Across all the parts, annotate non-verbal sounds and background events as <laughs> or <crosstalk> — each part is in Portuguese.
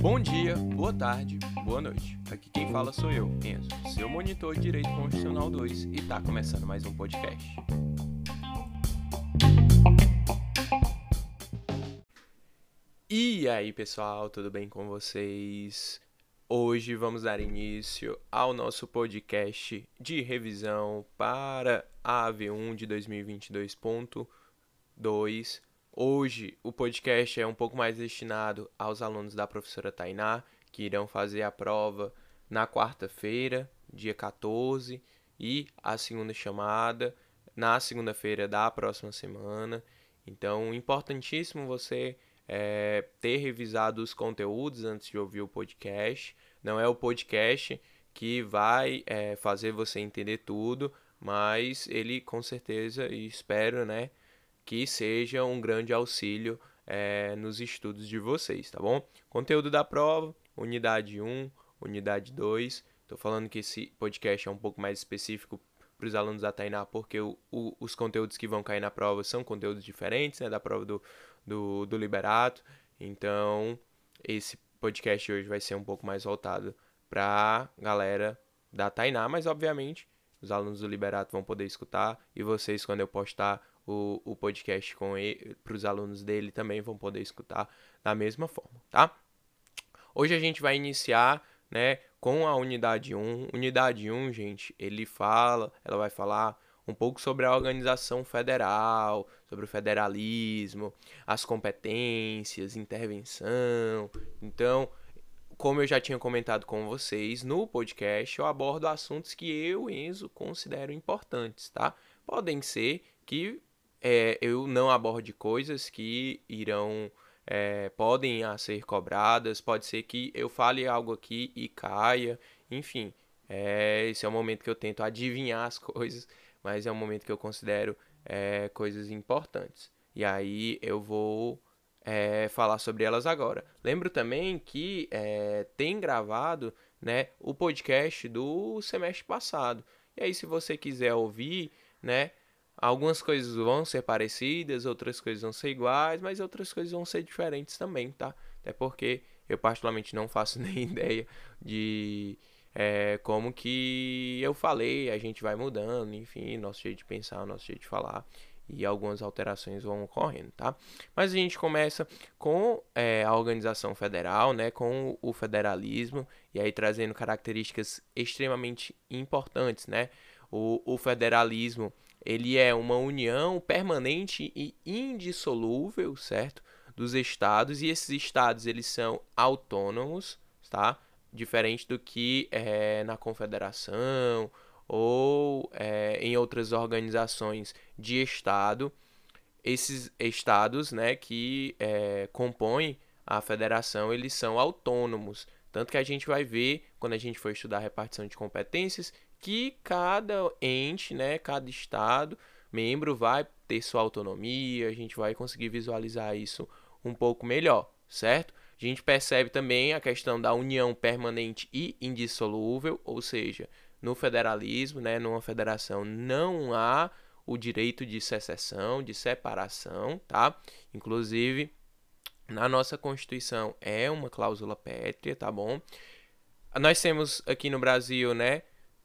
Bom dia, boa tarde, boa noite. Aqui quem fala sou eu, Enzo, seu monitor de Direito Constitucional 2 e tá começando mais um podcast. E aí, pessoal, tudo bem com vocês? Hoje vamos dar início ao nosso podcast de revisão para a AV1 de 2022.2. Hoje o podcast é um pouco mais destinado aos alunos da professora Tainá, que irão fazer a prova na quarta-feira, dia 14, e a segunda chamada na segunda-feira da próxima semana. Então, importantíssimo você é, ter revisado os conteúdos antes de ouvir o podcast. Não é o podcast que vai é, fazer você entender tudo, mas ele com certeza, e espero, né, que seja um grande auxílio é, nos estudos de vocês, tá bom? Conteúdo da prova, unidade 1, unidade 2. Estou falando que esse podcast é um pouco mais específico para os alunos da Tainá, porque o, o, os conteúdos que vão cair na prova são conteúdos diferentes né, da prova do, do, do Liberato. Então, esse podcast hoje vai ser um pouco mais voltado para galera da Tainá, mas obviamente os alunos do Liberato vão poder escutar e vocês, quando eu postar o, o podcast para os alunos dele, também vão poder escutar da mesma forma, tá? Hoje a gente vai iniciar né, com a unidade 1. Unidade 1, gente, ele fala, ela vai falar um pouco sobre a organização federal, sobre o federalismo, as competências, intervenção. Então, como eu já tinha comentado com vocês no podcast, eu abordo assuntos que eu, Enzo, considero importantes, tá? Podem ser que é, eu não aborde coisas que irão é, podem ser cobradas, pode ser que eu fale algo aqui e caia, enfim, é, esse é o momento que eu tento adivinhar as <laughs> coisas mas é um momento que eu considero é, coisas importantes. E aí eu vou é, falar sobre elas agora. Lembro também que é, tem gravado né, o podcast do semestre passado. E aí, se você quiser ouvir, né, algumas coisas vão ser parecidas, outras coisas vão ser iguais, mas outras coisas vão ser diferentes também, tá? Até porque eu particularmente não faço <laughs> nem ideia de é, como que eu falei, a gente vai mudando, enfim, nosso jeito de pensar, nosso jeito de falar e algumas alterações vão ocorrendo, tá? Mas a gente começa com é, a organização federal, né, com o federalismo e aí trazendo características extremamente importantes, né? O, o federalismo ele é uma união permanente e indissolúvel, certo? Dos estados e esses estados eles são autônomos, tá? diferente do que é, na confederação ou é, em outras organizações de Estado. Esses estados né, que é, compõem a federação, eles são autônomos. Tanto que a gente vai ver, quando a gente for estudar a repartição de competências, que cada ente, né, cada estado, membro vai ter sua autonomia, a gente vai conseguir visualizar isso um pouco melhor, certo? A gente percebe também a questão da união permanente e indissolúvel, ou seja, no federalismo, né, numa federação, não há o direito de secessão, de separação, tá? Inclusive, na nossa Constituição é uma cláusula pétrea, tá bom? Nós temos aqui no Brasil, né,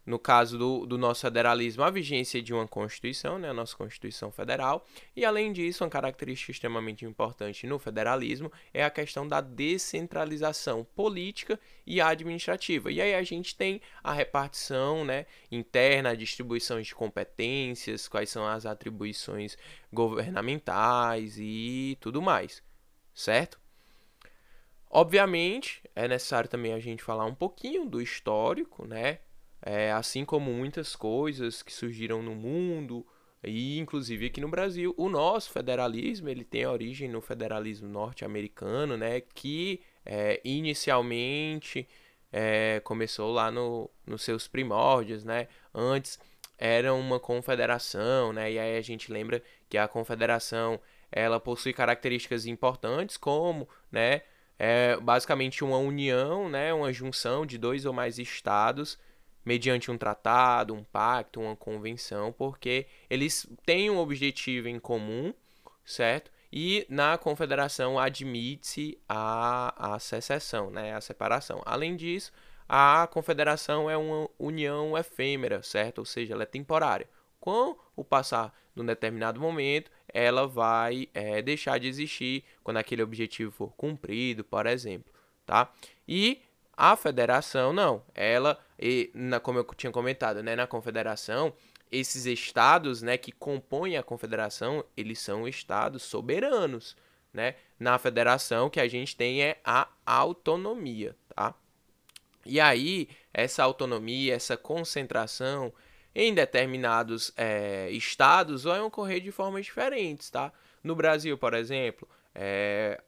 no caso do, do nosso federalismo, a vigência de uma Constituição, né, a nossa Constituição Federal, e além disso, uma característica extremamente importante no federalismo é a questão da descentralização política e administrativa. E aí a gente tem a repartição né, interna, a distribuição de competências, quais são as atribuições governamentais e tudo mais, certo? Obviamente, é necessário também a gente falar um pouquinho do histórico, né? É, assim como muitas coisas que surgiram no mundo e inclusive aqui no Brasil, o nosso federalismo ele tem origem no federalismo norte-americano, né, que é, inicialmente é, começou lá no, nos seus primórdios, né, antes era uma confederação, né, e aí a gente lembra que a confederação ela possui características importantes como, né, é basicamente uma união, né, uma junção de dois ou mais estados mediante um tratado, um pacto, uma convenção, porque eles têm um objetivo em comum, certo? e na confederação admite a, a secessão, né, a separação. Além disso, a confederação é uma união efêmera, certo? Ou seja, ela é temporária. Com o passar de um determinado momento, ela vai é, deixar de existir quando aquele objetivo for cumprido, por exemplo, tá? E a federação, não. Ela, e, na, como eu tinha comentado, né, na confederação, esses estados, né, que compõem a confederação, eles são estados soberanos, né? Na federação que a gente tem é a autonomia, tá? E aí, essa autonomia, essa concentração em determinados é, estados vai ocorrer de formas diferentes, tá? No Brasil, por exemplo, é,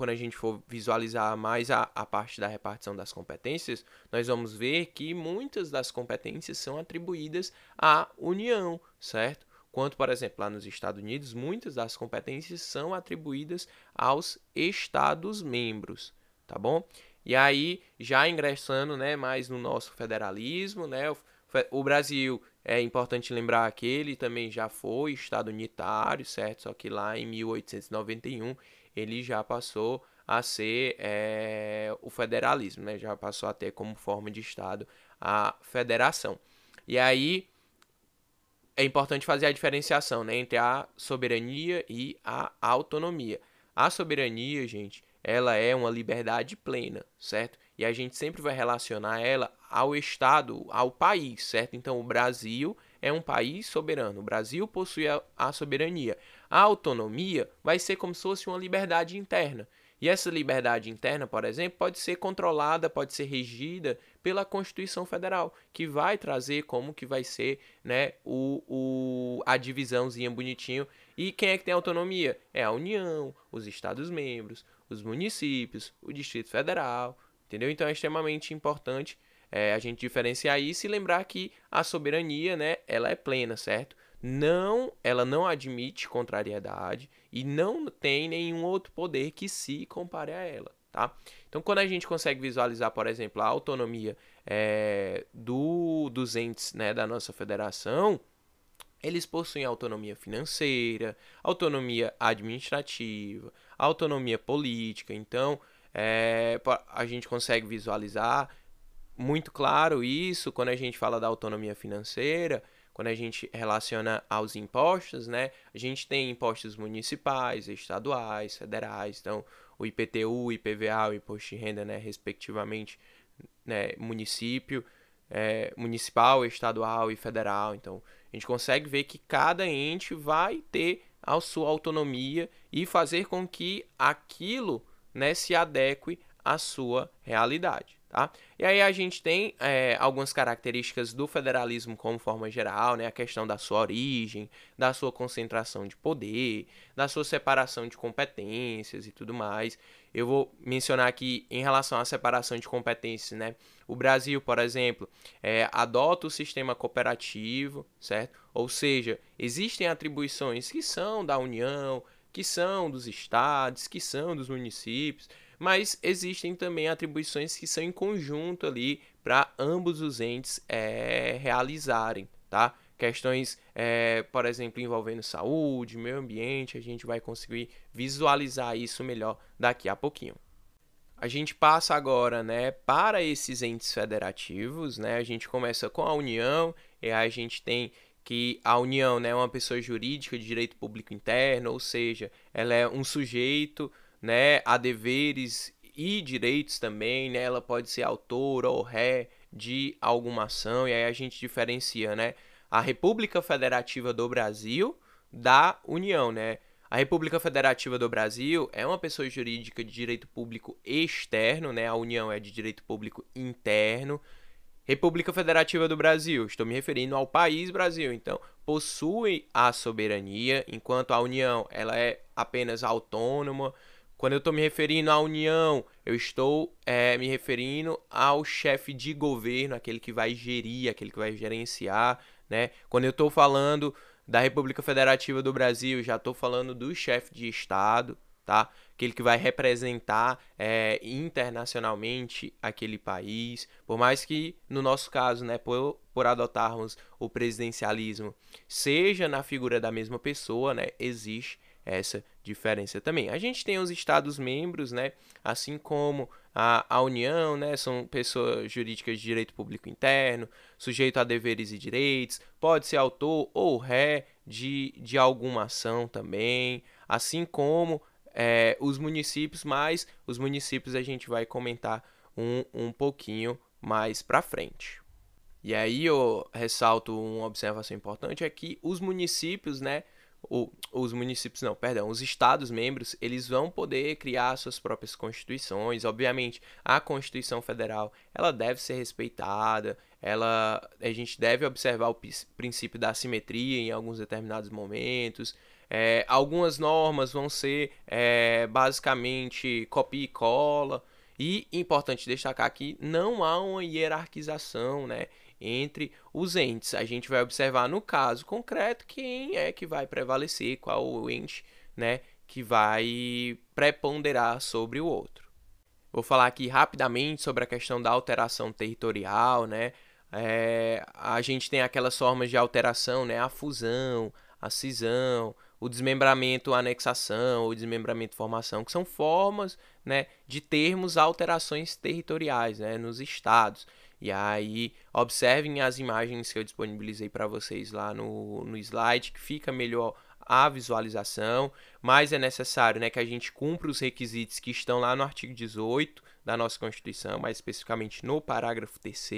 quando a gente for visualizar mais a, a parte da repartição das competências, nós vamos ver que muitas das competências são atribuídas à União, certo? Quanto, por exemplo, lá nos Estados Unidos, muitas das competências são atribuídas aos Estados-membros, tá bom? E aí, já ingressando né, mais no nosso federalismo, né, o, o Brasil, é importante lembrar que ele também já foi Estado unitário, certo? Só que lá em 1891 ele já passou a ser é, o federalismo, né? já passou a ter como forma de Estado a federação. E aí é importante fazer a diferenciação né, entre a soberania e a autonomia. A soberania, gente, ela é uma liberdade plena, certo? E a gente sempre vai relacionar ela ao Estado, ao país, certo? Então, o Brasil é um país soberano. O Brasil possui a, a soberania. A autonomia vai ser como se fosse uma liberdade interna. E essa liberdade interna, por exemplo, pode ser controlada, pode ser regida pela Constituição Federal, que vai trazer como que vai ser né, o, o, a divisãozinha bonitinho. E quem é que tem autonomia? É a União, os Estados-membros, os municípios, o Distrito Federal, entendeu? Então é extremamente importante é, a gente diferenciar isso e lembrar que a soberania, né, ela é plena, certo? Não, ela não admite contrariedade e não tem nenhum outro poder que se compare a ela, tá? Então, quando a gente consegue visualizar, por exemplo, a autonomia é, do, dos entes né, da nossa federação, eles possuem autonomia financeira, autonomia administrativa, autonomia política. Então, é, a gente consegue visualizar muito claro isso quando a gente fala da autonomia financeira, quando a gente relaciona aos impostos, né? A gente tem impostos municipais, estaduais, federais, então o IPTU, o IPVA, o imposto de renda, né, respectivamente, né, município, é, municipal, estadual e federal. Então, a gente consegue ver que cada ente vai ter a sua autonomia e fazer com que aquilo né, se adeque à sua realidade. Tá? E aí a gente tem é, algumas características do federalismo como forma geral, né? a questão da sua origem, da sua concentração de poder, da sua separação de competências e tudo mais. Eu vou mencionar aqui em relação à separação de competências, né? O Brasil, por exemplo, é, adota o sistema cooperativo, certo? Ou seja, existem atribuições que são da União, que são dos estados, que são dos municípios, mas existem também atribuições que são em conjunto ali para ambos os entes é, realizarem, tá? Questões, é, por exemplo, envolvendo saúde, meio ambiente, a gente vai conseguir visualizar isso melhor daqui a pouquinho. A gente passa agora, né, para esses entes federativos, né? A gente começa com a União e a gente tem que a União né, é uma pessoa jurídica de direito público interno, ou seja, ela é um sujeito né, a deveres e direitos também, né? Ela pode ser autora ou ré de alguma ação e aí a gente diferencia, né? A República Federativa do Brasil da União, né? A República Federativa do Brasil é uma pessoa jurídica de direito público externo, né? A União é de direito público interno. República Federativa do Brasil, estou me referindo ao país Brasil, então possui a soberania, enquanto a União ela é apenas autônoma, quando eu estou me referindo à União, eu estou é, me referindo ao chefe de governo, aquele que vai gerir, aquele que vai gerenciar, né? Quando eu estou falando da República Federativa do Brasil, já estou falando do chefe de Estado, tá? Aquele que vai representar é, internacionalmente aquele país. Por mais que, no nosso caso, né, por, por adotarmos o presidencialismo, seja na figura da mesma pessoa, né? Existe essa diferença também. A gente tem os estados membros, né, assim como a, a União, né, são pessoas jurídicas de direito público interno, sujeito a deveres e direitos, pode ser autor ou ré de, de alguma ação também, assim como é, os municípios, mas os municípios a gente vai comentar um, um pouquinho mais para frente. E aí eu ressalto uma observação importante é que os municípios, né, o, os municípios não, perdão, os estados membros, eles vão poder criar suas próprias constituições. Obviamente, a Constituição Federal, ela deve ser respeitada, ela a gente deve observar o princípio da simetria em alguns determinados momentos. É, algumas normas vão ser é, basicamente copia e cola. E importante destacar que não há uma hierarquização, né? Entre os entes. A gente vai observar no caso concreto quem é que vai prevalecer, qual o ente, né, que vai preponderar sobre o outro. Vou falar aqui rapidamente sobre a questão da alteração territorial, né? É, a gente tem aquelas formas de alteração, né? A fusão, a cisão, o desmembramento, a anexação, o desmembramento, formação, que são formas, né, de termos alterações territoriais, né, nos estados. E aí, observem as imagens que eu disponibilizei para vocês lá no, no slide, que fica melhor a visualização, mas é necessário né, que a gente cumpra os requisitos que estão lá no artigo 18 da nossa Constituição, mais especificamente no parágrafo 3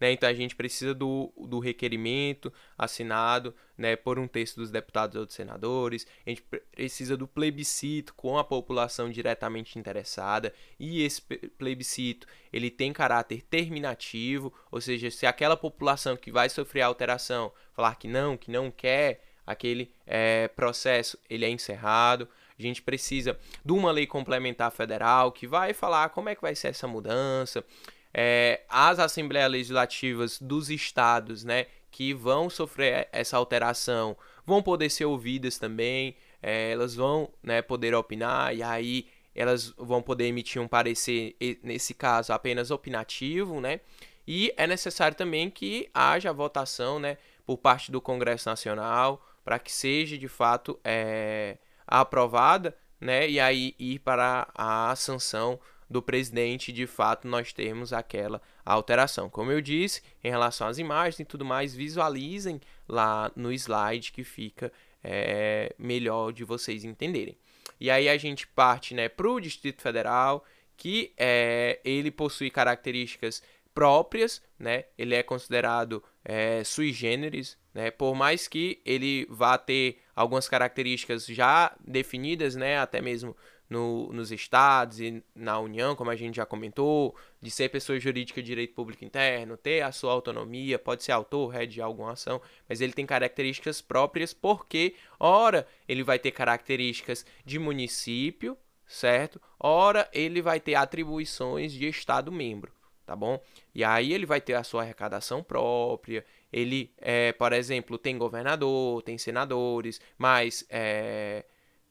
né? Então a gente precisa do, do requerimento assinado né, por um terço dos deputados ou dos senadores, a gente precisa do plebiscito com a população diretamente interessada, e esse plebiscito ele tem caráter terminativo, ou seja, se aquela população que vai sofrer alteração falar que não, que não quer aquele é, processo, ele é encerrado. A gente precisa de uma lei complementar federal que vai falar como é que vai ser essa mudança. É, as assembleias legislativas dos estados, né, que vão sofrer essa alteração, vão poder ser ouvidas também, é, elas vão, né, poder opinar e aí elas vão poder emitir um parecer, nesse caso apenas opinativo, né, e é necessário também que haja votação, né, por parte do Congresso Nacional para que seja de fato é, aprovada, né, e aí ir para a sanção do presidente, de fato, nós termos aquela alteração. Como eu disse, em relação às imagens e tudo mais, visualizem lá no slide que fica é, melhor de vocês entenderem. E aí a gente parte né, para o Distrito Federal, que é, ele possui características próprias, né? Ele é considerado é, sui generis, né? Por mais que ele vá ter algumas características já definidas, né? Até mesmo no, nos estados e na União, como a gente já comentou, de ser pessoa jurídica de direito público interno, ter a sua autonomia, pode ser autor, head de alguma ação, mas ele tem características próprias porque, ora, ele vai ter características de município, certo? Ora, ele vai ter atribuições de Estado membro, tá bom? E aí ele vai ter a sua arrecadação própria, ele, é, por exemplo, tem governador, tem senadores, mas. É,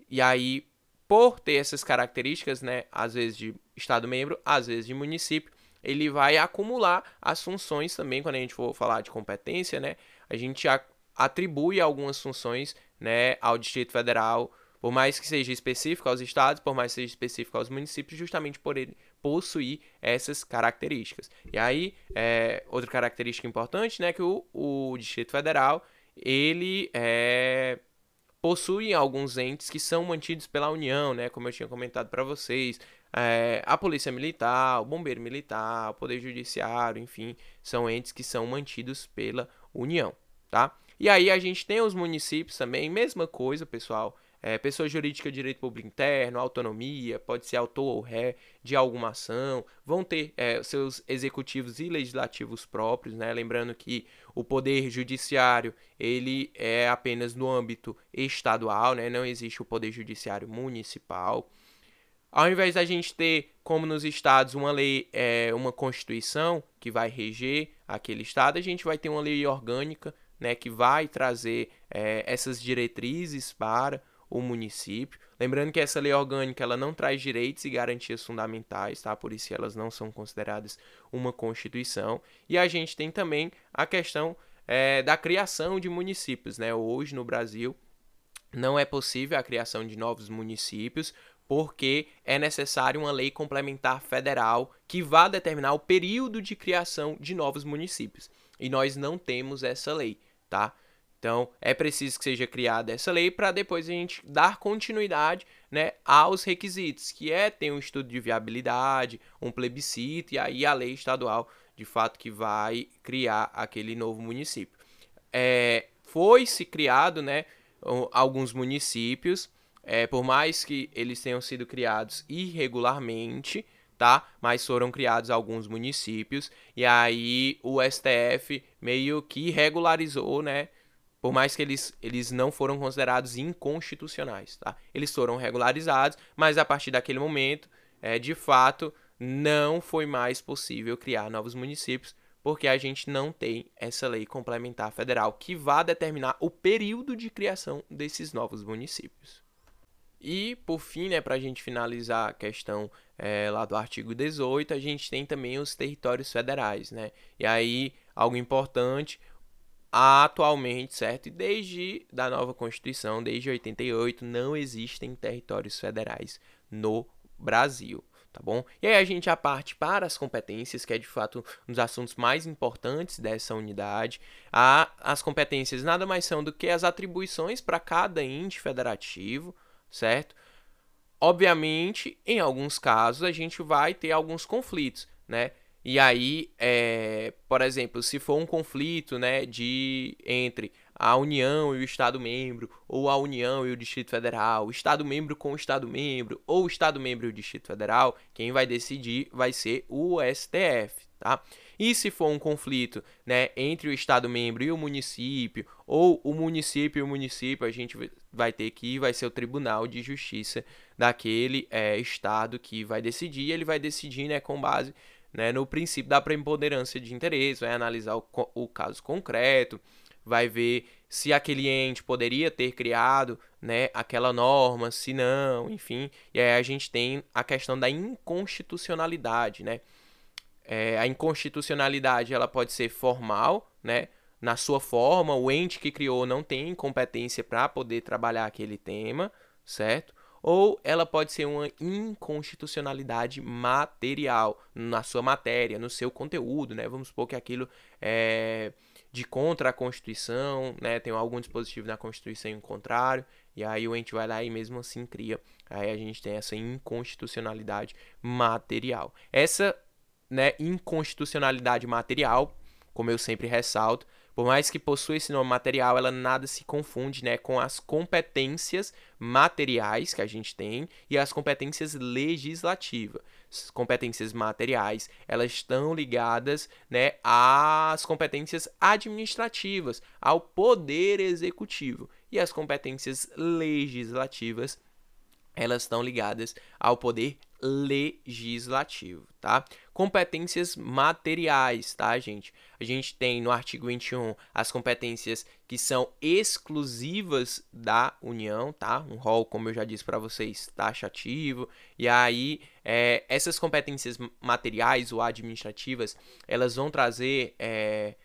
e aí por ter essas características, né, às vezes de Estado membro, às vezes de município, ele vai acumular as funções também, quando a gente for falar de competência, né, a gente atribui algumas funções, né, ao Distrito Federal, por mais que seja específico aos estados, por mais que seja específico aos municípios, justamente por ele possuir essas características. E aí, é, outra característica importante, né, que o, o Distrito Federal, ele é, possuem alguns entes que são mantidos pela União, né? Como eu tinha comentado para vocês, é, a Polícia Militar, o Bombeiro Militar, o Poder Judiciário, enfim, são entes que são mantidos pela União, tá? E aí a gente tem os municípios também, mesma coisa, pessoal é, pessoa jurídica direito público interno, autonomia, pode ser autor ou ré de alguma ação, vão ter é, seus executivos e legislativos próprios, né? Lembrando que o poder judiciário ele é apenas no âmbito estadual, né? Não existe o poder judiciário municipal. Ao invés da gente ter, como nos estados, uma lei, é, uma constituição que vai reger aquele estado, a gente vai ter uma lei orgânica, né, que vai trazer é, essas diretrizes para o município. Lembrando que essa lei orgânica ela não traz direitos e garantias fundamentais, tá? Por isso elas não são consideradas uma constituição. E a gente tem também a questão é, da criação de municípios, né? Hoje no Brasil não é possível a criação de novos municípios, porque é necessário uma lei complementar federal que vá determinar o período de criação de novos municípios. E nós não temos essa lei, tá? Então, é preciso que seja criada essa lei para depois a gente dar continuidade né, aos requisitos, que é ter um estudo de viabilidade, um plebiscito e aí a lei estadual, de fato, que vai criar aquele novo município. É, Foi-se criado né, alguns municípios, é, por mais que eles tenham sido criados irregularmente, tá? Mas foram criados alguns municípios e aí o STF meio que regularizou, né? Por mais que eles, eles não foram considerados inconstitucionais, tá? Eles foram regularizados, mas a partir daquele momento, é, de fato, não foi mais possível criar novos municípios, porque a gente não tem essa lei complementar federal que vá determinar o período de criação desses novos municípios. E, por fim, né, para a gente finalizar a questão é, lá do artigo 18, a gente tem também os territórios federais, né? E aí, algo importante, atualmente, certo? E desde da nova Constituição, desde 88, não existem territórios federais no Brasil, tá bom? E aí a gente já parte para as competências, que é de fato um dos assuntos mais importantes dessa unidade. A, as competências nada mais são do que as atribuições para cada ente federativo, certo? Obviamente, em alguns casos, a gente vai ter alguns conflitos, né? E aí, é, por exemplo, se for um conflito né, de, entre a União e o Estado membro, ou a União e o Distrito Federal, o Estado membro com o Estado membro, ou o Estado membro e o Distrito Federal, quem vai decidir vai ser o STF, tá? E se for um conflito né, entre o Estado membro e o município, ou o município e o município, a gente vai ter que vai ser o Tribunal de Justiça daquele é, Estado que vai decidir, ele vai decidir né, com base né, no princípio da preponderância de interesse, vai analisar o, o caso concreto, vai ver se aquele ente poderia ter criado né, aquela norma, se não, enfim. E aí a gente tem a questão da inconstitucionalidade, né? É, a inconstitucionalidade ela pode ser formal, né? Na sua forma, o ente que criou não tem competência para poder trabalhar aquele tema, certo? Ou ela pode ser uma inconstitucionalidade material na sua matéria, no seu conteúdo, né? Vamos supor que aquilo é de contra a Constituição, né? Tem algum dispositivo na Constituição em contrário, e aí o ente vai lá e mesmo assim cria. Aí a gente tem essa inconstitucionalidade material. Essa, né, inconstitucionalidade material, como eu sempre ressalto, por mais que possua esse nome material, ela nada se confunde né, com as competências materiais que a gente tem e as competências legislativas. As competências materiais, elas estão ligadas né, às competências administrativas, ao poder executivo. E as competências legislativas elas estão ligadas ao poder legislativo, tá? Competências materiais, tá, gente? A gente tem no artigo 21 as competências que são exclusivas da União, tá? Um rol, como eu já disse para vocês, taxativo. E aí, é, essas competências materiais ou administrativas, elas vão trazer... É,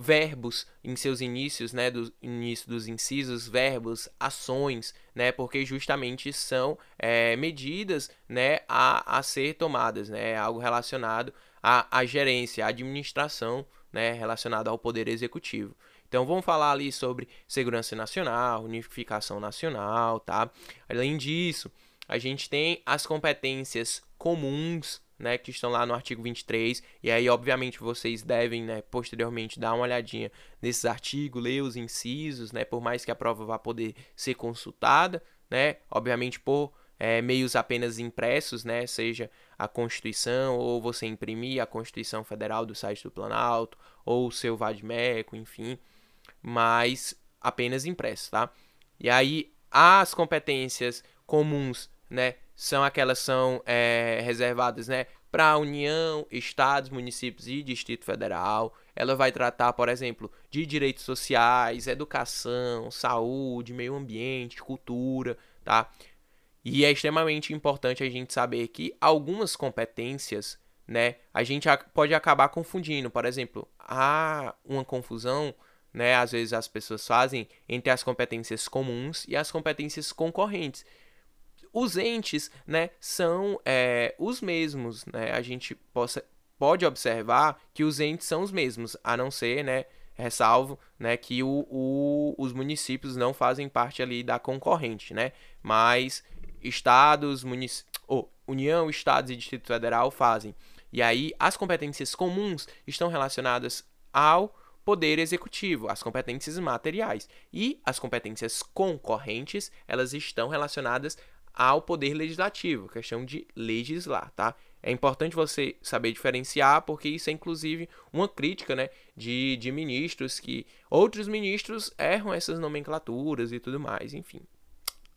verbos em seus inícios, né, do início dos incisos, verbos, ações, né, porque justamente são é, medidas, né, a, a ser tomadas, né, algo relacionado à, à gerência, à administração, né, relacionado ao poder executivo. Então vamos falar ali sobre segurança nacional, unificação nacional, tá? Além disso, a gente tem as competências comuns né, que estão lá no artigo 23. E aí, obviamente, vocês devem, né, posteriormente, dar uma olhadinha nesses artigos, ler os incisos, né, por mais que a prova vá poder ser consultada, né, obviamente por é, meios apenas impressos, né, seja a Constituição ou você imprimir a Constituição Federal do site do Planalto ou o seu Vadmeco, enfim, mas apenas impresso, tá? E aí as competências comuns, né, são aquelas são é, reservadas né, para a União, Estados, municípios e Distrito Federal. Ela vai tratar, por exemplo, de direitos sociais, educação, saúde, meio ambiente, cultura, tá? E é extremamente importante a gente saber que algumas competências, né, a gente pode acabar confundindo. Por exemplo, há uma confusão né? Às vezes as pessoas fazem entre as competências comuns e as competências concorrentes. Os entes, né, são é, os mesmos, né? A gente possa, pode observar que os entes são os mesmos, a não ser, né, ressalvo, né, que o, o, os municípios não fazem parte ali da concorrente, né? Mas estados, munic... oh, União, estados e Distrito Federal fazem. E aí as competências comuns estão relacionadas ao poder executivo, as competências materiais. E as competências concorrentes, elas estão relacionadas ao poder legislativo, questão de legislar, tá? É importante você saber diferenciar, porque isso é inclusive uma crítica né, de, de ministros que outros ministros erram essas nomenclaturas e tudo mais, enfim.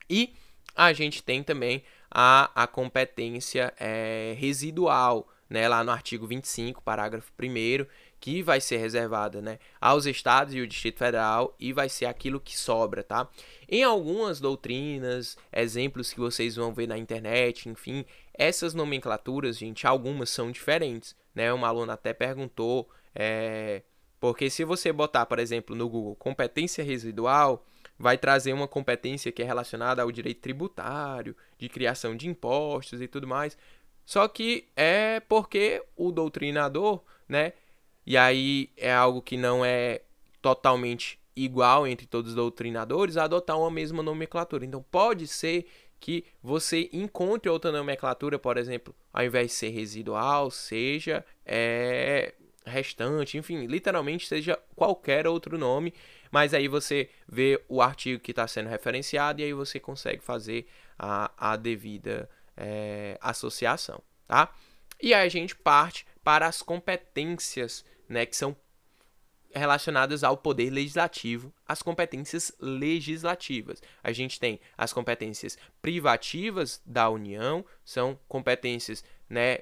E a gente tem também a, a competência é, residual, né, lá no artigo 25, parágrafo 1 que vai ser reservada né, aos estados e o Distrito Federal e vai ser aquilo que sobra, tá? Em algumas doutrinas, exemplos que vocês vão ver na internet, enfim, essas nomenclaturas, gente, algumas são diferentes, né? Uma aluna até perguntou, é, porque se você botar, por exemplo, no Google competência residual, vai trazer uma competência que é relacionada ao direito tributário, de criação de impostos e tudo mais. Só que é porque o doutrinador, né, e aí é algo que não é totalmente igual entre todos os doutrinadores, adotar uma mesma nomenclatura. Então pode ser que você encontre outra nomenclatura, por exemplo, ao invés de ser residual, seja é, restante, enfim, literalmente seja qualquer outro nome, mas aí você vê o artigo que está sendo referenciado e aí você consegue fazer a, a devida é, associação, tá? E aí a gente parte para as competências né, que são relacionadas ao poder legislativo, as competências legislativas. A gente tem as competências privativas da União, são competências, né,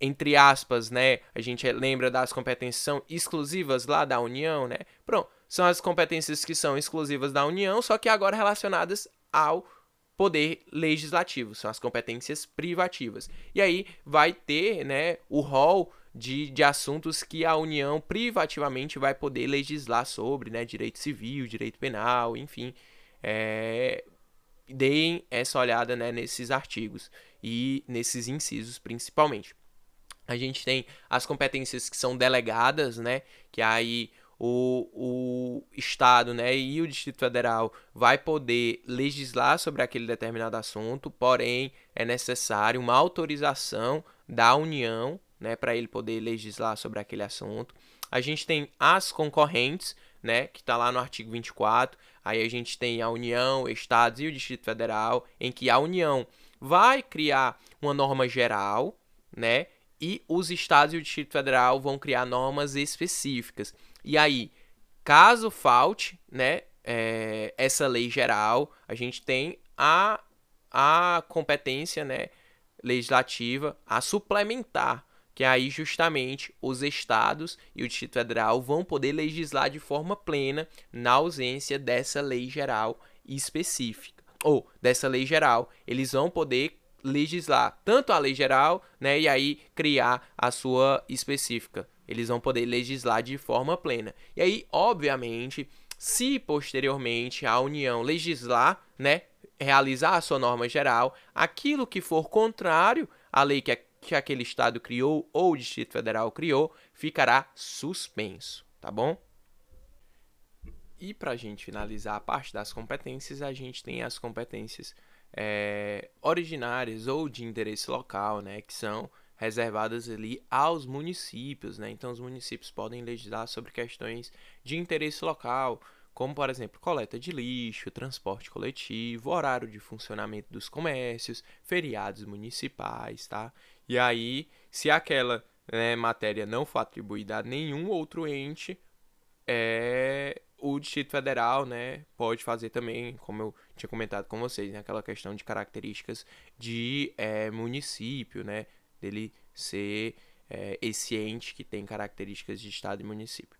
entre aspas, né, a gente lembra das competências são exclusivas lá da União, né? Pronto, são as competências que são exclusivas da União, só que agora relacionadas ao poder legislativo, são as competências privativas. E aí vai ter, né, o rol de, de assuntos que a União privativamente vai poder legislar sobre, né? Direito civil, direito penal, enfim. É, deem essa olhada né, nesses artigos e nesses incisos principalmente. A gente tem as competências que são delegadas, né? Que aí o, o Estado né, e o Distrito Federal vai poder legislar sobre aquele determinado assunto, porém é necessário uma autorização da União né, para ele poder legislar sobre aquele assunto. A gente tem as concorrentes, né, que está lá no artigo 24. Aí a gente tem a União, Estados e o Distrito Federal, em que a União vai criar uma norma geral, né, e os estados e o Distrito Federal vão criar normas específicas. E aí, caso falte, né, é, essa lei geral, a gente tem a, a competência, né, legislativa a suplementar que aí justamente os estados e o Distrito Federal vão poder legislar de forma plena na ausência dessa lei geral específica. Ou dessa lei geral, eles vão poder legislar tanto a lei geral, né, e aí criar a sua específica. Eles vão poder legislar de forma plena. E aí, obviamente, se posteriormente a União legislar, né, realizar a sua norma geral, aquilo que for contrário à lei que é que aquele estado criou ou o Distrito Federal criou ficará suspenso, tá bom? E para a gente finalizar a parte das competências, a gente tem as competências é, originárias ou de interesse local, né, que são reservadas ali aos municípios, né? Então os municípios podem legislar sobre questões de interesse local, como por exemplo coleta de lixo, transporte coletivo, horário de funcionamento dos comércios, feriados municipais, tá? E aí, se aquela né, matéria não for atribuída a nenhum outro ente, é, o Distrito Federal né, pode fazer também, como eu tinha comentado com vocês, né, aquela questão de características de é, município, né, dele ser é, esse ente que tem características de Estado e município.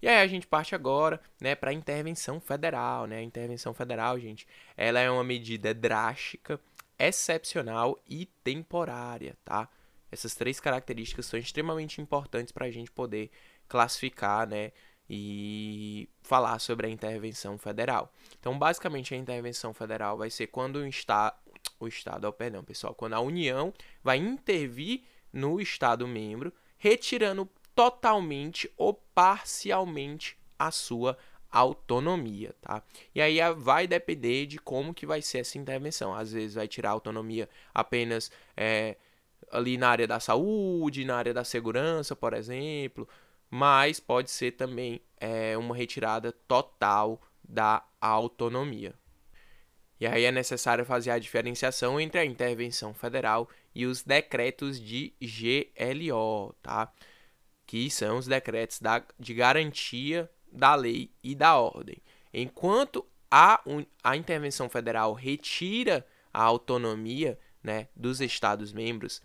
E aí a gente parte agora, né, para a intervenção federal, né? A intervenção federal, gente, ela é uma medida drástica, excepcional e temporária, tá? Essas três características são extremamente importantes para a gente poder classificar, né, e falar sobre a intervenção federal. Então, basicamente, a intervenção federal vai ser quando o Estado, o Estado, oh, perdão, pessoal, quando a União vai intervir no Estado membro, retirando totalmente ou parcialmente a sua autonomia, tá? E aí vai depender de como que vai ser essa intervenção. Às vezes vai tirar autonomia apenas é, ali na área da saúde, na área da segurança, por exemplo, mas pode ser também é, uma retirada total da autonomia. E aí é necessário fazer a diferenciação entre a intervenção federal e os decretos de GLO, tá? Que são os decretos da, de garantia da lei e da ordem. Enquanto a, a intervenção federal retira a autonomia né, dos Estados-membros,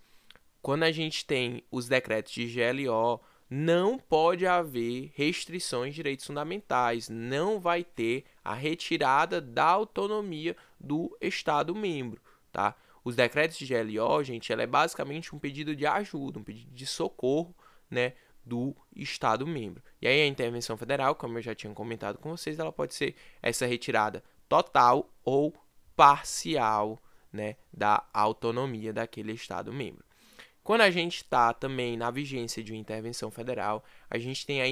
quando a gente tem os decretos de GLO, não pode haver restrições de direitos fundamentais, não vai ter a retirada da autonomia do Estado membro, tá? Os decretos de GLO, gente, ela é basicamente um pedido de ajuda, um pedido de socorro, né, do Estado membro. E aí a intervenção federal, como eu já tinha comentado com vocês, ela pode ser essa retirada total ou parcial, né, da autonomia daquele Estado membro. Quando a gente está também na vigência de uma intervenção federal, a gente tem a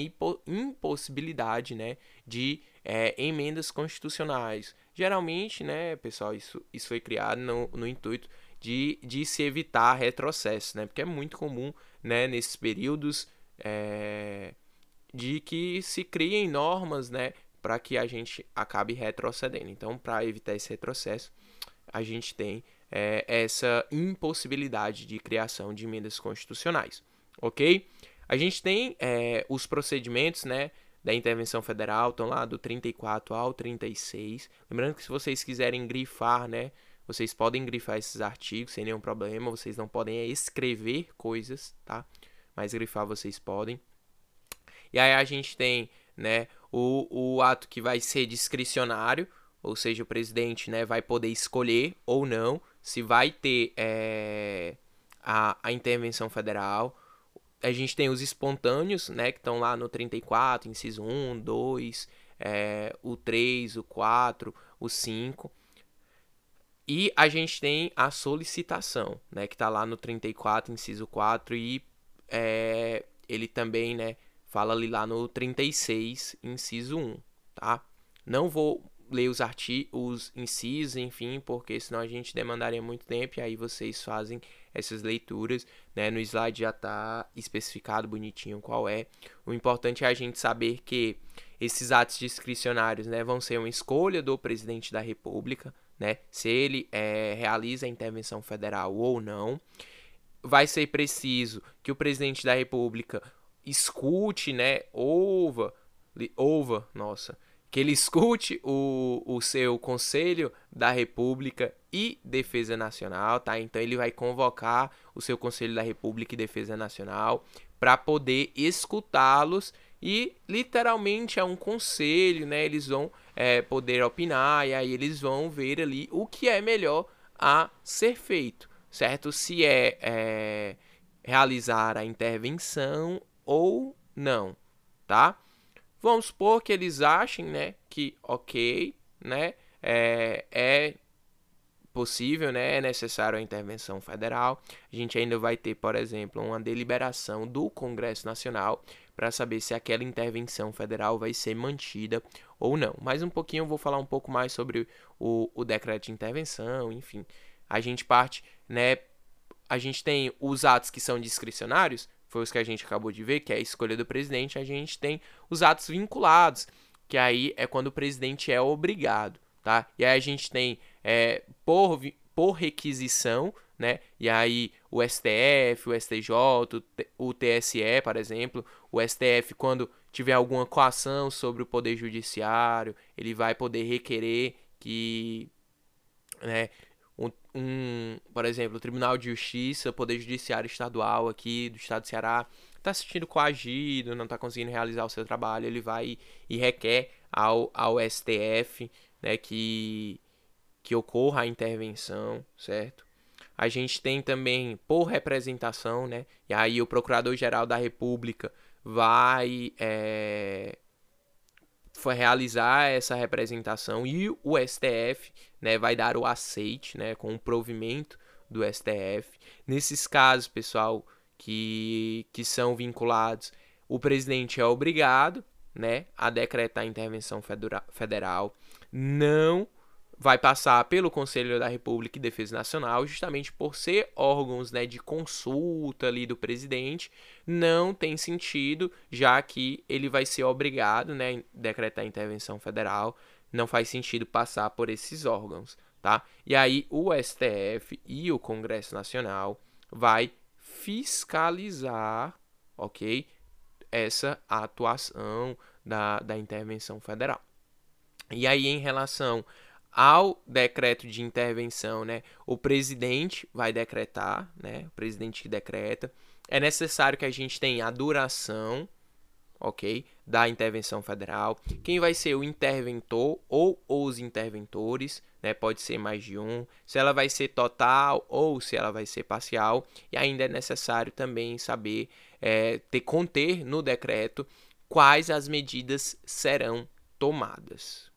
impossibilidade né, de é, emendas constitucionais. Geralmente, né, pessoal, isso, isso foi criado no, no intuito de, de se evitar retrocesso, né, porque é muito comum né, nesses períodos é, de que se criem normas né, para que a gente acabe retrocedendo. Então, para evitar esse retrocesso, a gente tem é, essa impossibilidade de criação de emendas constitucionais, ok? A gente tem é, os procedimentos, né, da intervenção federal, estão lá do 34 ao 36. Lembrando que se vocês quiserem grifar, né, vocês podem grifar esses artigos sem nenhum problema, vocês não podem escrever coisas, tá? Mas grifar vocês podem. E aí a gente tem, né, o, o ato que vai ser discricionário, ou seja, o presidente, né, vai poder escolher ou não se vai ter é, a, a intervenção federal. A gente tem os espontâneos, né, que estão lá no 34, inciso 1, 2, é, o 3, o 4, o 5. E a gente tem a solicitação, né, que está lá no 34, inciso 4, e é, ele também, né, fala ali lá no 36, inciso 1, tá? Não vou ler os artigos, os incisos, enfim, porque senão a gente demandaria muito tempo e aí vocês fazem essas leituras, né? No slide já está especificado bonitinho qual é. O importante é a gente saber que esses atos discricionários, né, vão ser uma escolha do presidente da República, né? Se ele é, realiza a intervenção federal ou não. Vai ser preciso que o presidente da República escute, né, ouva, ouva, nossa, que ele escute o, o seu Conselho da República e Defesa Nacional, tá? Então ele vai convocar o seu Conselho da República e Defesa Nacional para poder escutá-los e literalmente é um conselho, né? Eles vão é, poder opinar e aí eles vão ver ali o que é melhor a ser feito, certo? Se é, é realizar a intervenção ou não, tá? Vamos supor que eles achem, né, que ok, né, é, é possível, né, é necessário a intervenção federal. A gente ainda vai ter, por exemplo, uma deliberação do Congresso Nacional para saber se aquela intervenção federal vai ser mantida ou não. Mas um pouquinho eu vou falar um pouco mais sobre o, o decreto de intervenção, enfim. A gente parte, né, a gente tem os atos que são discricionários, foi os que a gente acabou de ver, que é a escolha do presidente, a gente tem os atos vinculados, que aí é quando o presidente é obrigado, tá? E aí a gente tem é, por, por requisição, né? E aí o STF, o STJ, o TSE, por exemplo, o STF quando tiver alguma coação sobre o poder judiciário, ele vai poder requerer que, né, um, por exemplo, o Tribunal de Justiça, Poder Judiciário Estadual aqui do Estado do Ceará, está se sentindo coagido, não está conseguindo realizar o seu trabalho, ele vai e requer ao, ao STF né, que, que ocorra a intervenção, certo? A gente tem também por representação, né? E aí o Procurador-Geral da República vai é, realizar essa representação e o STF né, vai dar o aceite né, com o provimento do STF. Nesses casos, pessoal, que, que são vinculados, o presidente é obrigado né, a decretar intervenção federal. Não vai passar pelo Conselho da República e Defesa Nacional, justamente por ser órgãos né, de consulta ali do presidente, não tem sentido, já que ele vai ser obrigado né, a decretar intervenção federal, não faz sentido passar por esses órgãos, tá? E aí o STF e o Congresso Nacional vai fiscalizar, ok, essa atuação da, da intervenção federal. E aí em relação ao decreto de intervenção, né, o presidente vai decretar, né, o presidente que decreta. É necessário que a gente tenha a duração, ok, da intervenção federal. Quem vai ser o interventor ou os interventores, né, pode ser mais de um. Se ela vai ser total ou se ela vai ser parcial. E ainda é necessário também saber é, ter conter no decreto quais as medidas serão tomadas.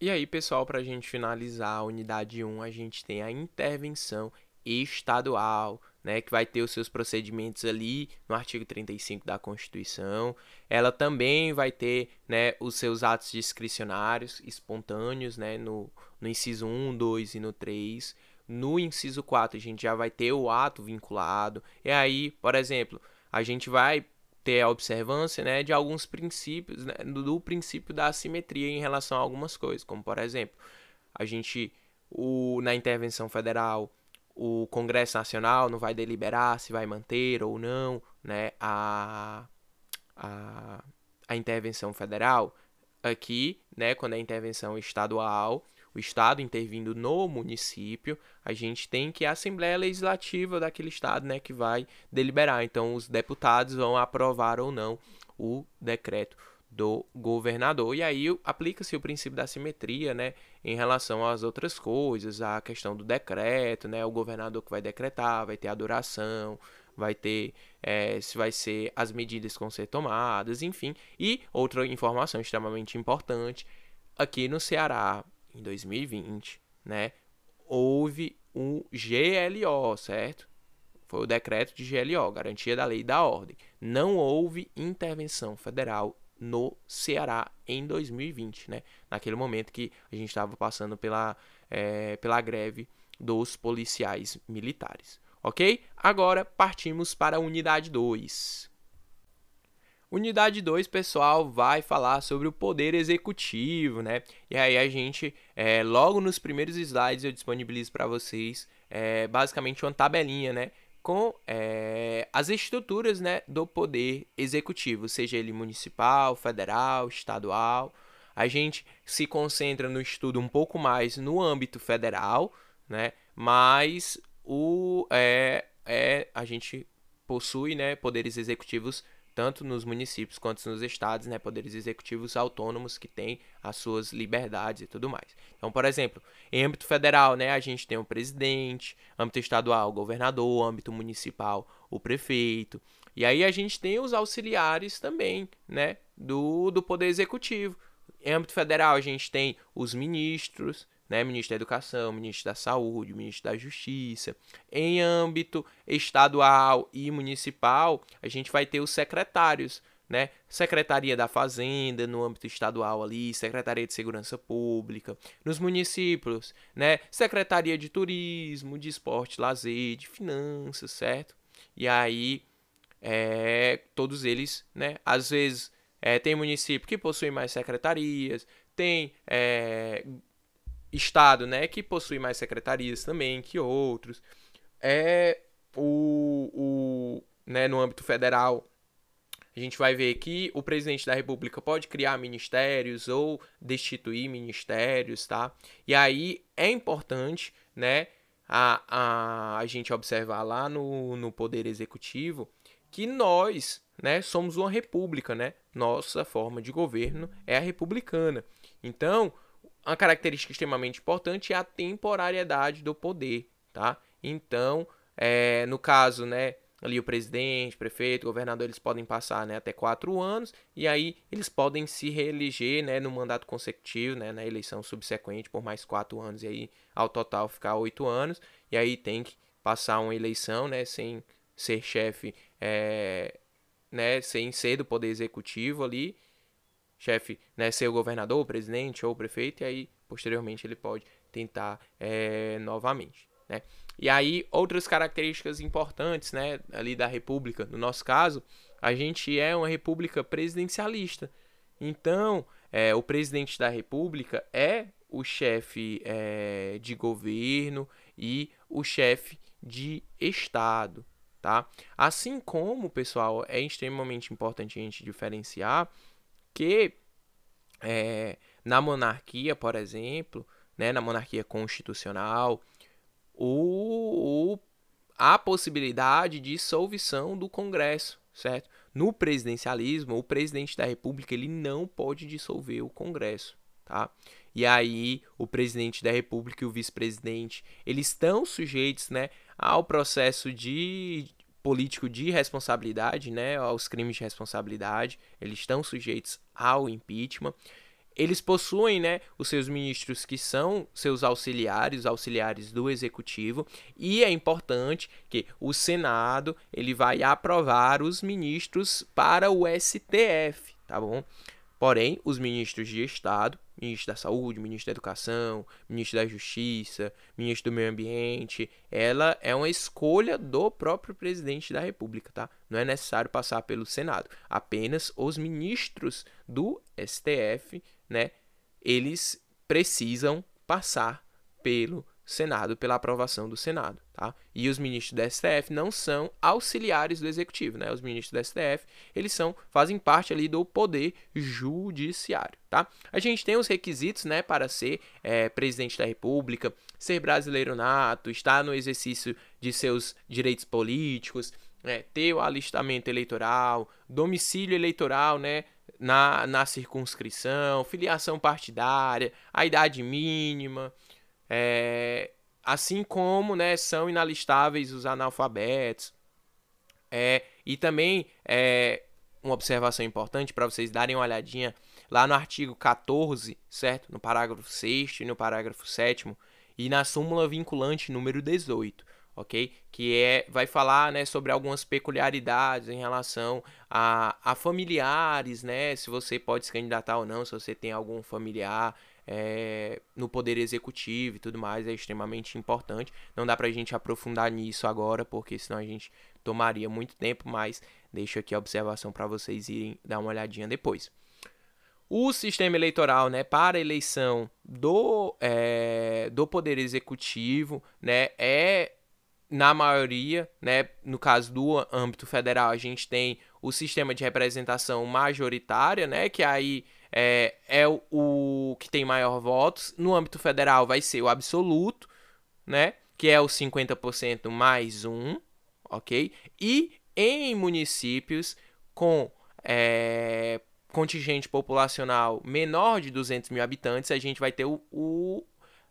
E aí, pessoal, para a gente finalizar a unidade 1, a gente tem a intervenção estadual, né, que vai ter os seus procedimentos ali no artigo 35 da Constituição. Ela também vai ter né, os seus atos discricionários espontâneos né, no, no inciso 1, 2 e no 3. No inciso 4, a gente já vai ter o ato vinculado. E aí, por exemplo, a gente vai ter a observância né, de alguns princípios, né, do, do, princípio da assimetria em relação a algumas coisas, como por exemplo, a gente, o, na intervenção federal, o Congresso Nacional não vai deliberar se vai manter ou não né, a, a, a intervenção federal. Aqui, né, quando é intervenção estadual, Estado intervindo no município, a gente tem que a Assembleia Legislativa daquele Estado né, que vai deliberar. Então, os deputados vão aprovar ou não o decreto do governador. E aí aplica-se o princípio da simetria, né, em relação às outras coisas, a questão do decreto, né, o governador que vai decretar, vai ter a duração, vai ter é, se vai ser as medidas que vão ser tomadas, enfim. E outra informação extremamente importante, aqui no Ceará, em 2020, né, houve um GLO, certo? Foi o decreto de GLO, Garantia da Lei e da Ordem. Não houve intervenção federal no Ceará em 2020, né? Naquele momento que a gente estava passando pela, é, pela greve dos policiais militares. Ok? Agora partimos para a unidade 2. Unidade 2, pessoal, vai falar sobre o poder executivo, né? E aí a gente, é, logo nos primeiros slides, eu disponibilizo para vocês é, basicamente uma tabelinha, né? Com é, as estruturas né, do poder executivo, seja ele municipal, federal, estadual. A gente se concentra no estudo um pouco mais no âmbito federal, né? Mas o, é, é, a gente possui né, poderes executivos tanto nos municípios quanto nos estados, né, poderes executivos autônomos que têm as suas liberdades e tudo mais. Então, por exemplo, em âmbito federal, né, a gente tem o presidente, âmbito estadual, o governador, âmbito municipal, o prefeito. E aí a gente tem os auxiliares também, né, do, do poder executivo. Em âmbito federal, a gente tem os ministros, né, ministro da Educação, ministro da Saúde, ministro da Justiça. Em âmbito estadual e municipal, a gente vai ter os secretários, né? Secretaria da Fazenda no âmbito estadual ali, Secretaria de Segurança Pública, nos municípios, né? Secretaria de Turismo, de Esporte, Lazer, de Finanças, certo? E aí, é, todos eles, né? Às vezes é, tem município que possui mais secretarias, tem é, estado, né, que possui mais secretarias também que outros. É o, o né, no âmbito federal, a gente vai ver que o presidente da República pode criar ministérios ou destituir ministérios, tá? E aí é importante, né, a, a, a gente observar lá no, no Poder Executivo que nós, né, somos uma república, né? Nossa forma de governo é a republicana. Então, uma característica extremamente importante é a temporariedade do poder, tá? Então, é, no caso, né, ali o presidente, prefeito, governador, eles podem passar né, até quatro anos, e aí eles podem se reeleger né, no mandato consecutivo, né, na eleição subsequente, por mais quatro anos, e aí ao total ficar oito anos, e aí tem que passar uma eleição né, sem ser chefe, é, né, sem ser do poder executivo ali, chefe né, ser o governador, o presidente ou o prefeito, e aí posteriormente ele pode tentar é, novamente. Né? E aí, outras características importantes né, ali da República, no nosso caso, a gente é uma República presidencialista. Então, é, o presidente da República é o chefe é, de governo e o chefe de Estado. Tá? Assim como, pessoal, é extremamente importante a gente diferenciar que é, na monarquia, por exemplo, né, na monarquia constitucional, o, o, a possibilidade de dissolução do Congresso, certo? No presidencialismo, o presidente da República ele não pode dissolver o Congresso, tá? E aí o presidente da República e o vice-presidente eles estão sujeitos, né, ao processo de político de responsabilidade, né, aos crimes de responsabilidade, eles estão sujeitos ao impeachment eles possuem né, os seus ministros que são seus auxiliares, auxiliares do executivo, e é importante que o Senado ele vai aprovar os ministros para o STF, tá bom? Porém, os ministros de Estado, ministro da Saúde, ministro da Educação, ministro da Justiça, ministro do Meio Ambiente, ela é uma escolha do próprio presidente da República, tá? Não é necessário passar pelo Senado. Apenas os ministros do STF né, eles precisam passar pelo Senado, pela aprovação do Senado, tá? E os ministros do STF não são auxiliares do executivo, né? Os ministros do STF, eles são fazem parte ali do poder judiciário, tá? A gente tem os requisitos, né, para ser é, presidente da República, ser brasileiro nato, estar no exercício de seus direitos políticos, né, ter o alistamento eleitoral, domicílio eleitoral, né, na, na circunscrição, filiação partidária, a idade mínima, é, assim como né, são inalistáveis os analfabetos. É, e também é, uma observação importante para vocês darem uma olhadinha lá no artigo 14, certo? No parágrafo 6 e no parágrafo 7 e na súmula vinculante número 18 ok? Que é, vai falar né, sobre algumas peculiaridades em relação a, a familiares, né? Se você pode se candidatar ou não, se você tem algum familiar é, no poder executivo e tudo mais, é extremamente importante. Não dá pra gente aprofundar nisso agora, porque senão a gente tomaria muito tempo, mas deixo aqui a observação para vocês irem dar uma olhadinha depois. O sistema eleitoral, né, para a eleição do, é, do poder executivo, né, é na maioria, né, no caso do âmbito federal, a gente tem o sistema de representação majoritária, né, que aí é, é o, que tem maior votos. No âmbito federal vai ser o absoluto, né, que é o 50% mais um, ok? E em municípios com é, contingente populacional menor de 200 mil habitantes, a gente vai ter o, o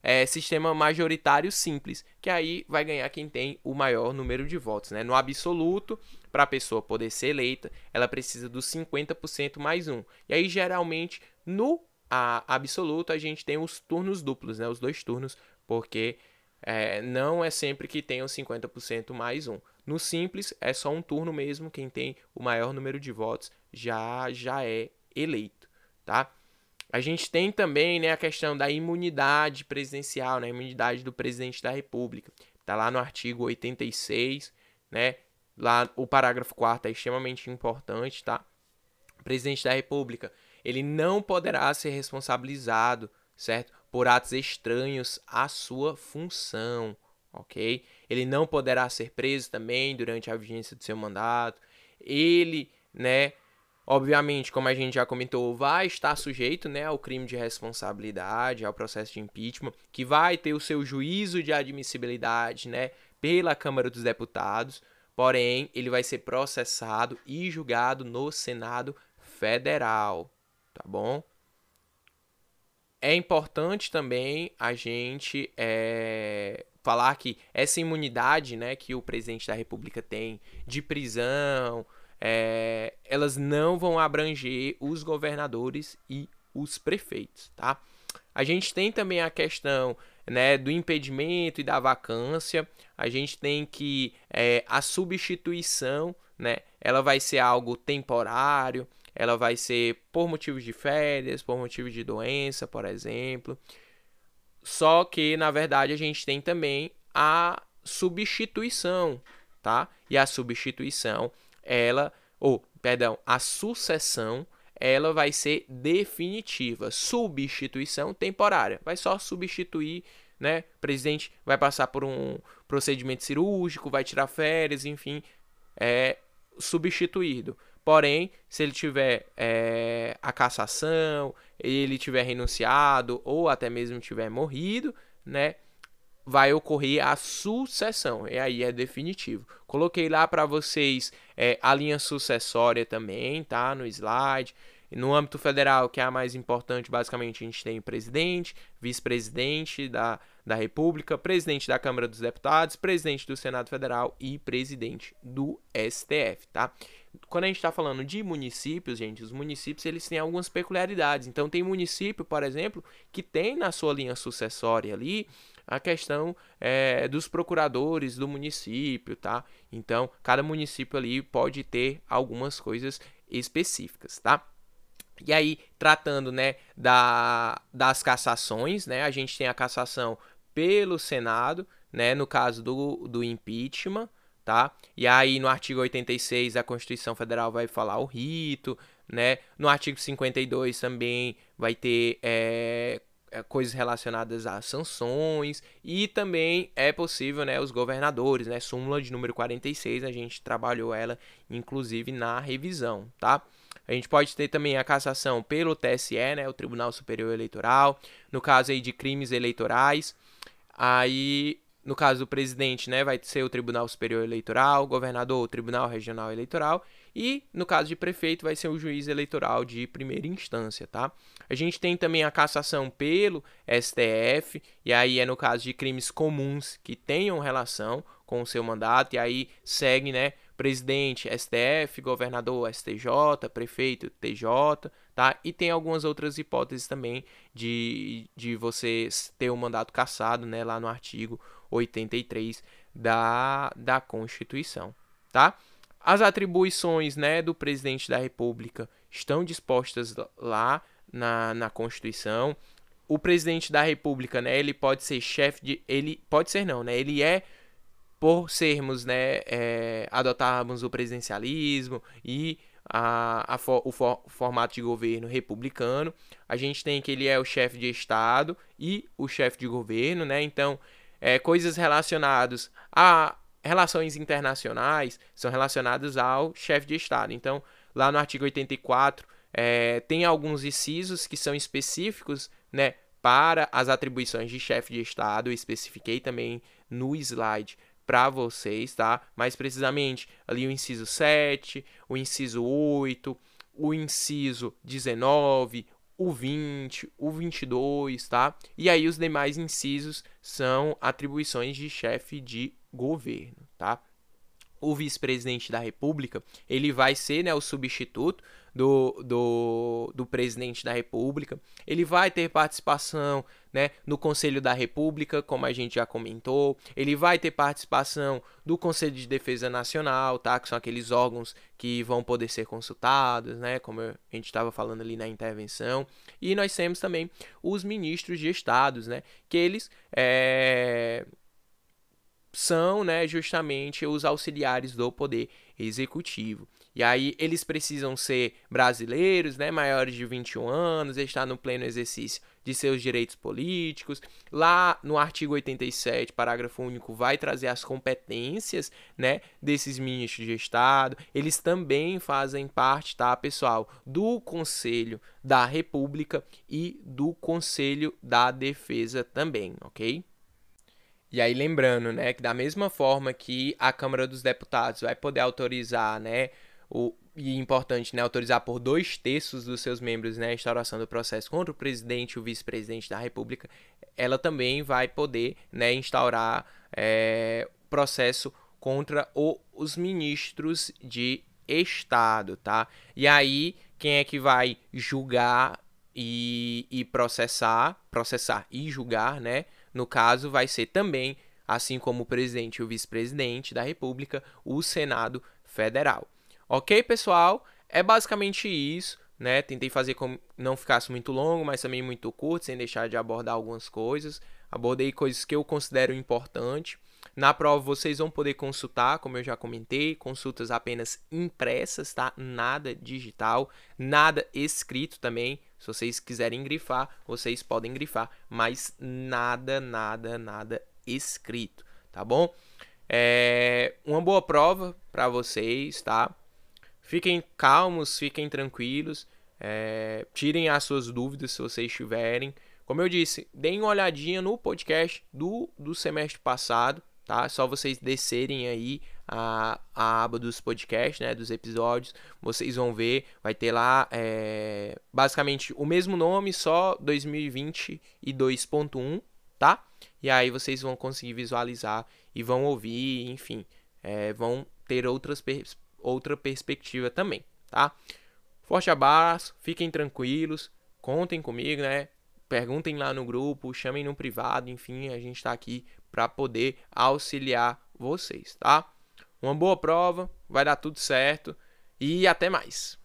é, sistema majoritário simples, que aí vai ganhar quem tem o maior número de votos. Né? No absoluto, para a pessoa poder ser eleita, ela precisa dos 50% mais um. E aí, geralmente, no a, absoluto, a gente tem os turnos duplos, né? os dois turnos, porque é, não é sempre que os 50% mais um. No simples, é só um turno mesmo, quem tem o maior número de votos já, já é eleito, tá? A gente tem também né, a questão da imunidade presidencial, né, a imunidade do presidente da República. Está lá no artigo 86, né? Lá o parágrafo 4 é extremamente importante, tá? O presidente da República, ele não poderá ser responsabilizado, certo? Por atos estranhos à sua função, ok? Ele não poderá ser preso também durante a vigência do seu mandato. Ele, né, Obviamente, como a gente já comentou, vai estar sujeito né, ao crime de responsabilidade, ao processo de impeachment, que vai ter o seu juízo de admissibilidade né, pela Câmara dos Deputados, porém, ele vai ser processado e julgado no Senado Federal, tá bom? é importante também a gente é, falar que essa imunidade né, que o presidente da República tem de prisão, é, elas não vão abranger os governadores e os prefeitos, tá? A gente tem também a questão né, do impedimento e da vacância. A gente tem que é, a substituição, né, ela vai ser algo temporário ela vai ser por motivos de férias, por motivos de doença, por exemplo. Só que, na verdade, a gente tem também a substituição, tá? E a substituição, ela, ou, perdão, a sucessão, ela vai ser definitiva. Substituição temporária. Vai só substituir, né? O presidente vai passar por um procedimento cirúrgico, vai tirar férias, enfim, é substituído. Porém, se ele tiver é, a cassação, ele tiver renunciado ou até mesmo tiver morrido, né, vai ocorrer a sucessão. E aí é definitivo. Coloquei lá para vocês é, a linha sucessória também, tá, no slide. No âmbito federal, que é a mais importante, basicamente a gente tem presidente, vice-presidente da, da República, presidente da Câmara dos Deputados, presidente do Senado Federal e presidente do STF, tá? quando a gente está falando de municípios, gente, os municípios eles têm algumas peculiaridades. Então tem município, por exemplo, que tem na sua linha sucessória ali a questão é, dos procuradores do município, tá? Então cada município ali pode ter algumas coisas específicas, tá? E aí, tratando né, da, das cassações, né, a gente tem a cassação pelo Senado, né, no caso do, do impeachment, tá? E aí no artigo 86 da Constituição Federal vai falar o rito, né? No artigo 52 também vai ter é, coisas relacionadas a sanções e também é possível, né, os governadores, né, súmula de número 46, a gente trabalhou ela inclusive na revisão, tá? A gente pode ter também a cassação pelo TSE, né, o Tribunal Superior Eleitoral, no caso aí de crimes eleitorais. Aí no caso do presidente, né, vai ser o Tribunal Superior Eleitoral, governador, o Tribunal Regional Eleitoral, e no caso de prefeito, vai ser o juiz eleitoral de primeira instância, tá? A gente tem também a cassação pelo STF, e aí é no caso de crimes comuns que tenham relação com o seu mandato, e aí segue, né, presidente, STF, governador, STJ, prefeito, TJ, tá? E tem algumas outras hipóteses também de, de você ter o um mandato cassado, né, lá no artigo 83 da, da Constituição, tá? As atribuições, né, do presidente da República estão dispostas lá na, na Constituição. O presidente da República, né, ele pode ser chefe de, ele pode ser não, né, ele é por sermos, né, é, adotarmos o presidencialismo e a, a for, o, for, o, formato de governo republicano, a gente tem que ele é o chefe de Estado e o chefe de governo, né? Então, é, coisas relacionadas a relações internacionais são relacionadas ao chefe de Estado. Então, lá no artigo 84, é, tem alguns incisos que são específicos né, para as atribuições de chefe de Estado. Eu especifiquei também no slide para vocês, tá? Mais precisamente, ali o inciso 7, o inciso 8, o inciso 19, o 20, o 22, tá? E aí os demais incisos são atribuições de chefe de governo, tá? O vice-presidente da República, ele vai ser né, o substituto do, do, do presidente da República. Ele vai ter participação né, no Conselho da República, como a gente já comentou. Ele vai ter participação do Conselho de Defesa Nacional, tá? Que são aqueles órgãos que vão poder ser consultados, né? Como a gente estava falando ali na intervenção. E nós temos também os ministros de estados, né? Que eles é, são, né, justamente os auxiliares do poder executivo. E aí eles precisam ser brasileiros, né, maiores de 21 anos, estar no pleno exercício de seus direitos políticos. Lá no artigo 87, parágrafo único, vai trazer as competências, né, desses ministros de Estado. Eles também fazem parte, tá, pessoal, do Conselho da República e do Conselho da Defesa também, OK? E aí lembrando, né, que da mesma forma que a Câmara dos Deputados vai poder autorizar, né, o, e importante, né, autorizar por dois terços dos seus membros né, a instauração do processo contra o presidente e o vice-presidente da República, ela também vai poder né, instaurar é, processo contra o, os ministros de Estado, tá? E aí, quem é que vai julgar e, e processar, processar e julgar, né? No caso, vai ser também, assim como o presidente e o vice-presidente da República, o Senado Federal. Ok, pessoal? É basicamente isso, né? Tentei fazer como não ficasse muito longo, mas também muito curto, sem deixar de abordar algumas coisas. Abordei coisas que eu considero importantes. Na prova vocês vão poder consultar, como eu já comentei, consultas apenas impressas, tá? Nada digital, nada escrito também. Se vocês quiserem grifar, vocês podem grifar, mas nada, nada, nada escrito, tá bom? É uma boa prova para vocês, tá? Fiquem calmos, fiquem tranquilos, é, tirem as suas dúvidas se vocês tiverem. Como eu disse, deem uma olhadinha no podcast do, do semestre passado, tá? É só vocês descerem aí a, a aba dos podcasts, né? Dos episódios, vocês vão ver, vai ter lá é, basicamente o mesmo nome, só 2022.1, tá? E aí vocês vão conseguir visualizar e vão ouvir, enfim, é, vão ter outras perspectivas outra perspectiva também, tá? Forte abraço, fiquem tranquilos, contem comigo, né? Perguntem lá no grupo, chamem no privado, enfim, a gente está aqui para poder auxiliar vocês, tá? Uma boa prova, vai dar tudo certo e até mais.